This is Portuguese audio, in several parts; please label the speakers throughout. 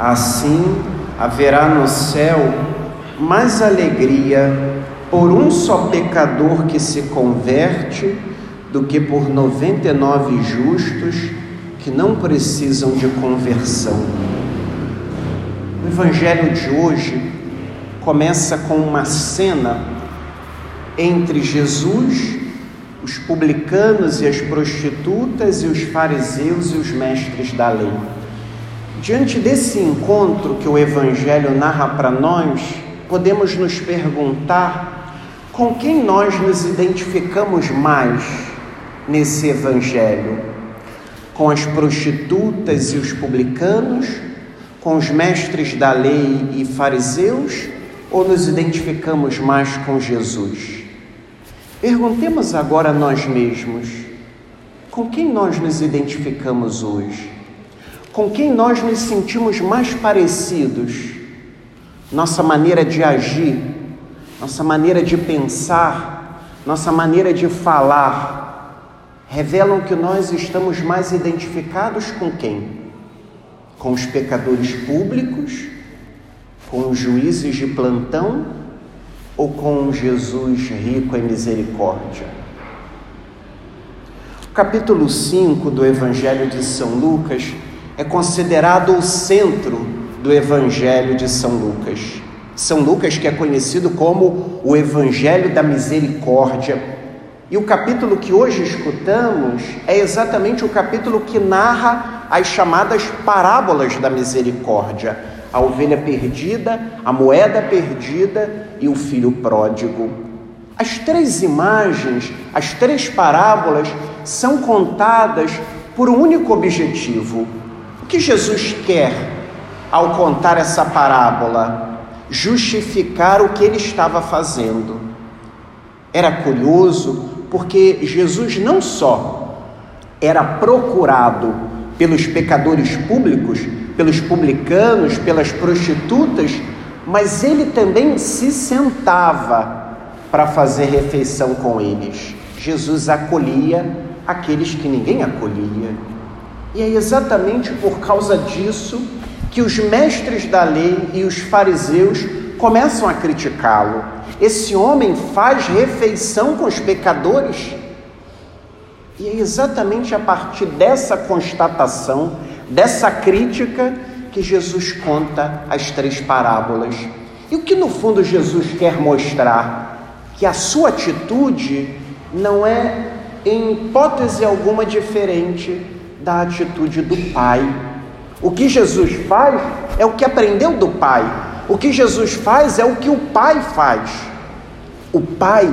Speaker 1: Assim haverá no céu mais alegria por um só pecador que se converte do que por 99 justos que não precisam de conversão. O evangelho de hoje começa com uma cena entre Jesus, os publicanos e as prostitutas e os fariseus e os mestres da lei. Diante desse encontro que o evangelho narra para nós, podemos nos perguntar com quem nós nos identificamos mais nesse evangelho com as prostitutas e os publicanos, com os mestres da lei e fariseus, ou nos identificamos mais com Jesus? Perguntemos agora a nós mesmos: com quem nós nos identificamos hoje? Com quem nós nos sentimos mais parecidos? Nossa maneira de agir, nossa maneira de pensar, nossa maneira de falar, revelam que nós estamos mais identificados com quem? Com os pecadores públicos, com os juízes de plantão ou com Jesus rico em misericórdia? O capítulo 5 do Evangelho de São Lucas é considerado o centro do Evangelho de São Lucas. São Lucas, que é conhecido como o Evangelho da Misericórdia, e o capítulo que hoje escutamos é exatamente o capítulo que narra as chamadas parábolas da misericórdia: a ovelha perdida, a moeda perdida e o filho pródigo. As três imagens, as três parábolas são contadas por um único objetivo. Que Jesus quer ao contar essa parábola? Justificar o que ele estava fazendo. Era curioso porque Jesus não só era procurado pelos pecadores públicos, pelos publicanos, pelas prostitutas, mas ele também se sentava para fazer refeição com eles. Jesus acolhia aqueles que ninguém acolhia. E é exatamente por causa disso que os mestres da lei e os fariseus começam a criticá-lo esse homem faz refeição com os pecadores. E é exatamente a partir dessa constatação, dessa crítica, que Jesus conta as três parábolas. E o que no fundo Jesus quer mostrar? Que a sua atitude não é, em hipótese alguma, diferente da atitude do Pai. O que Jesus faz é o que aprendeu do Pai. O que Jesus faz é o que o Pai faz. O Pai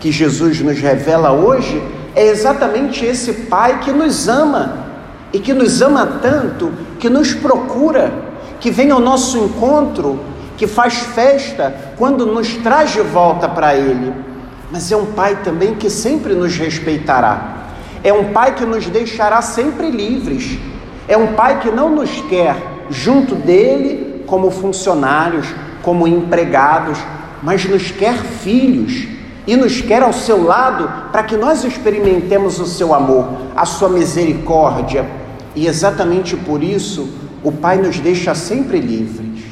Speaker 1: que Jesus nos revela hoje é exatamente esse Pai que nos ama e que nos ama tanto, que nos procura, que vem ao nosso encontro, que faz festa quando nos traz de volta para Ele. Mas é um Pai também que sempre nos respeitará. É um Pai que nos deixará sempre livres. É um Pai que não nos quer junto dele como funcionários, como empregados, mas nos quer filhos e nos quer ao seu lado para que nós experimentemos o seu amor, a sua misericórdia. E exatamente por isso, o Pai nos deixa sempre livres.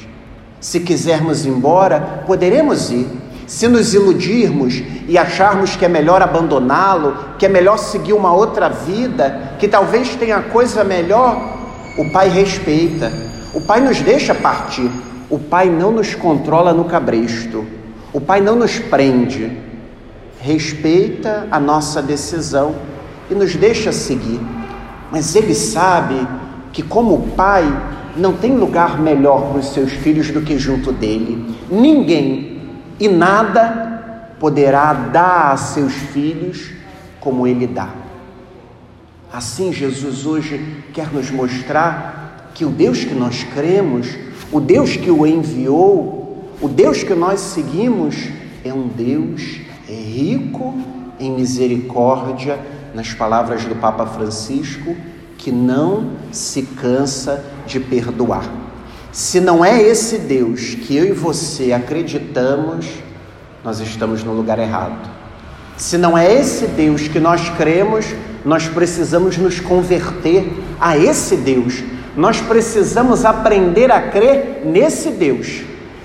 Speaker 1: Se quisermos ir embora, poderemos ir. Se nos iludirmos e acharmos que é melhor abandoná-lo, que é melhor seguir uma outra vida, que talvez tenha coisa melhor, o Pai respeita. O Pai nos deixa partir. O Pai não nos controla no cabresto. O Pai não nos prende, respeita a nossa decisão e nos deixa seguir. Mas Ele sabe que, como Pai, não tem lugar melhor para os seus filhos do que junto dele. Ninguém e nada poderá dar a seus filhos como Ele dá. Assim, Jesus hoje quer nos mostrar que o Deus que nós cremos, o Deus que o enviou, o Deus que nós seguimos é um Deus rico em misericórdia, nas palavras do Papa Francisco, que não se cansa de perdoar. Se não é esse Deus que eu e você acreditamos, nós estamos no lugar errado. Se não é esse Deus que nós cremos, nós precisamos nos converter a esse Deus, nós precisamos aprender a crer nesse Deus.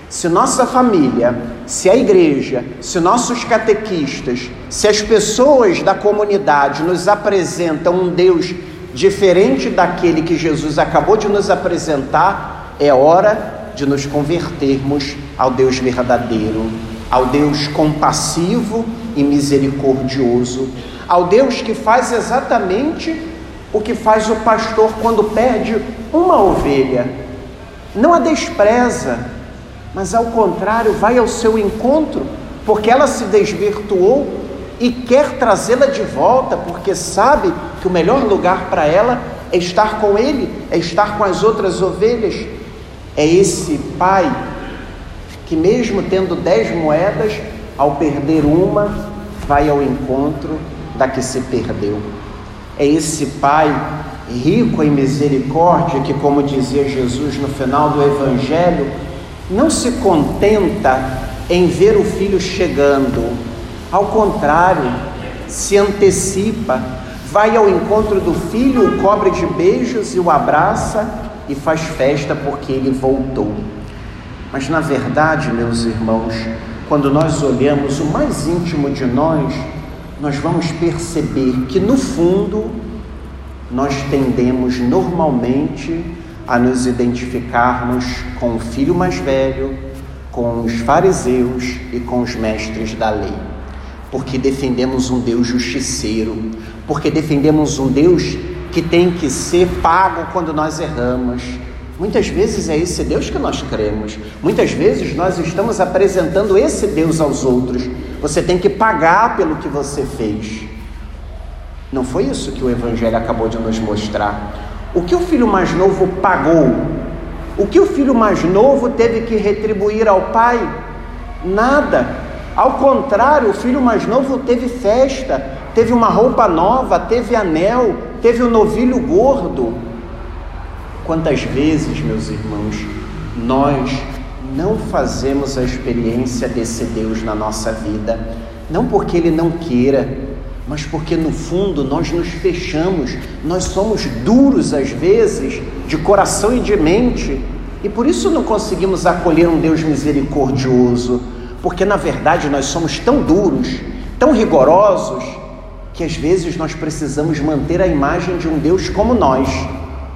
Speaker 1: Se nossa família, se a igreja, se nossos catequistas, se as pessoas da comunidade nos apresentam um Deus diferente daquele que Jesus acabou de nos apresentar, é hora de nos convertermos ao Deus verdadeiro, ao Deus compassivo e misericordioso, ao Deus que faz exatamente o que faz o pastor quando perde uma ovelha. Não a despreza, mas ao contrário, vai ao seu encontro, porque ela se desvirtuou e quer trazê-la de volta, porque sabe que o melhor lugar para ela é estar com ele, é estar com as outras ovelhas. É esse pai que, mesmo tendo dez moedas, ao perder uma, vai ao encontro da que se perdeu. É esse pai rico em misericórdia que, como dizia Jesus no final do Evangelho, não se contenta em ver o filho chegando, ao contrário, se antecipa, vai ao encontro do filho, o cobre de beijos e o abraça e faz festa porque ele voltou. Mas na verdade, meus irmãos, quando nós olhamos o mais íntimo de nós, nós vamos perceber que no fundo nós tendemos normalmente a nos identificarmos com o filho mais velho, com os fariseus e com os mestres da lei, porque defendemos um Deus justiceiro, porque defendemos um Deus que tem que ser pago quando nós erramos. Muitas vezes é esse Deus que nós cremos. Muitas vezes nós estamos apresentando esse Deus aos outros. Você tem que pagar pelo que você fez. Não foi isso que o Evangelho acabou de nos mostrar. O que o filho mais novo pagou? O que o filho mais novo teve que retribuir ao pai? Nada. Ao contrário, o filho mais novo teve festa, teve uma roupa nova, teve anel, teve o um novilho gordo. Quantas vezes, meus irmãos, nós não fazemos a experiência desse Deus na nossa vida, não porque Ele não queira, mas porque no fundo nós nos fechamos, nós somos duros às vezes, de coração e de mente, e por isso não conseguimos acolher um Deus misericordioso, porque na verdade nós somos tão duros, tão rigorosos, que às vezes nós precisamos manter a imagem de um Deus como nós,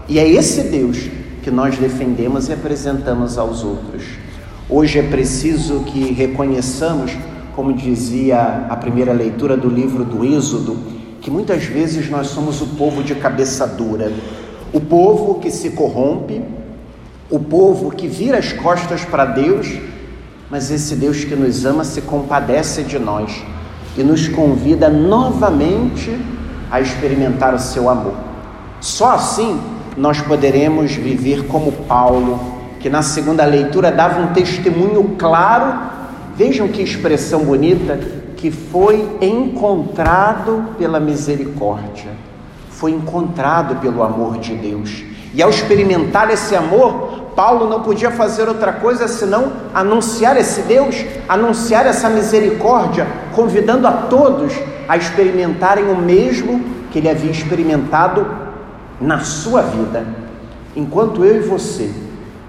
Speaker 1: e é esse Deus que nós defendemos e apresentamos aos outros. Hoje é preciso que reconheçamos como dizia a primeira leitura do livro do Êxodo, que muitas vezes nós somos o povo de cabeça dura, o povo que se corrompe, o povo que vira as costas para Deus, mas esse Deus que nos ama se compadece de nós e nos convida novamente a experimentar o seu amor. Só assim nós poderemos viver como Paulo, que na segunda leitura dava um testemunho claro Vejam que expressão bonita que foi encontrado pela misericórdia, foi encontrado pelo amor de Deus. E ao experimentar esse amor, Paulo não podia fazer outra coisa senão anunciar esse Deus, anunciar essa misericórdia, convidando a todos a experimentarem o mesmo que ele havia experimentado na sua vida. Enquanto eu e você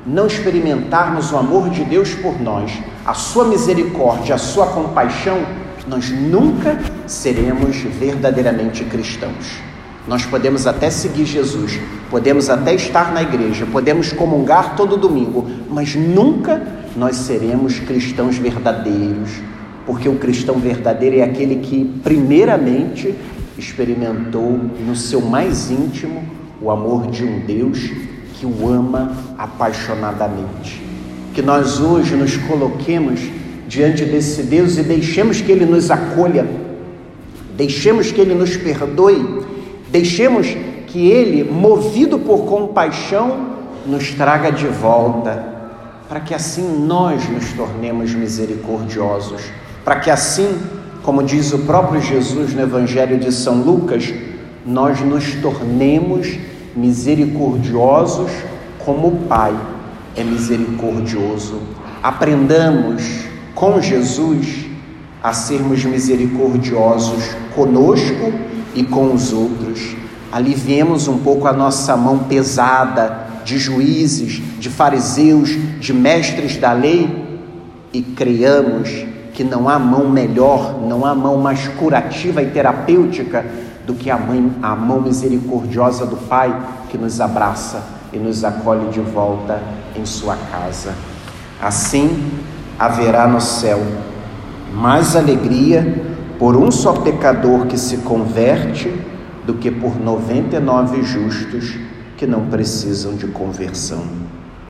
Speaker 1: não experimentarmos o amor de Deus por nós, a sua misericórdia, a sua compaixão, nós nunca seremos verdadeiramente cristãos. Nós podemos até seguir Jesus, podemos até estar na igreja, podemos comungar todo domingo, mas nunca nós seremos cristãos verdadeiros, porque o cristão verdadeiro é aquele que, primeiramente, experimentou no seu mais íntimo o amor de um Deus que o ama apaixonadamente. Que nós hoje nos coloquemos diante desse Deus e deixemos que Ele nos acolha, deixemos que Ele nos perdoe, deixemos que Ele, movido por compaixão, nos traga de volta, para que assim nós nos tornemos misericordiosos, para que assim, como diz o próprio Jesus no Evangelho de São Lucas, nós nos tornemos misericordiosos como o Pai é misericordioso. Aprendamos com Jesus a sermos misericordiosos conosco e com os outros. Aliviemos um pouco a nossa mão pesada de juízes, de fariseus, de mestres da lei e creiamos que não há mão melhor, não há mão mais curativa e terapêutica do que a, mãe, a mão misericordiosa do Pai que nos abraça e nos acolhe de volta em sua casa. Assim haverá no céu mais alegria por um só pecador que se converte do que por 99 justos que não precisam de conversão.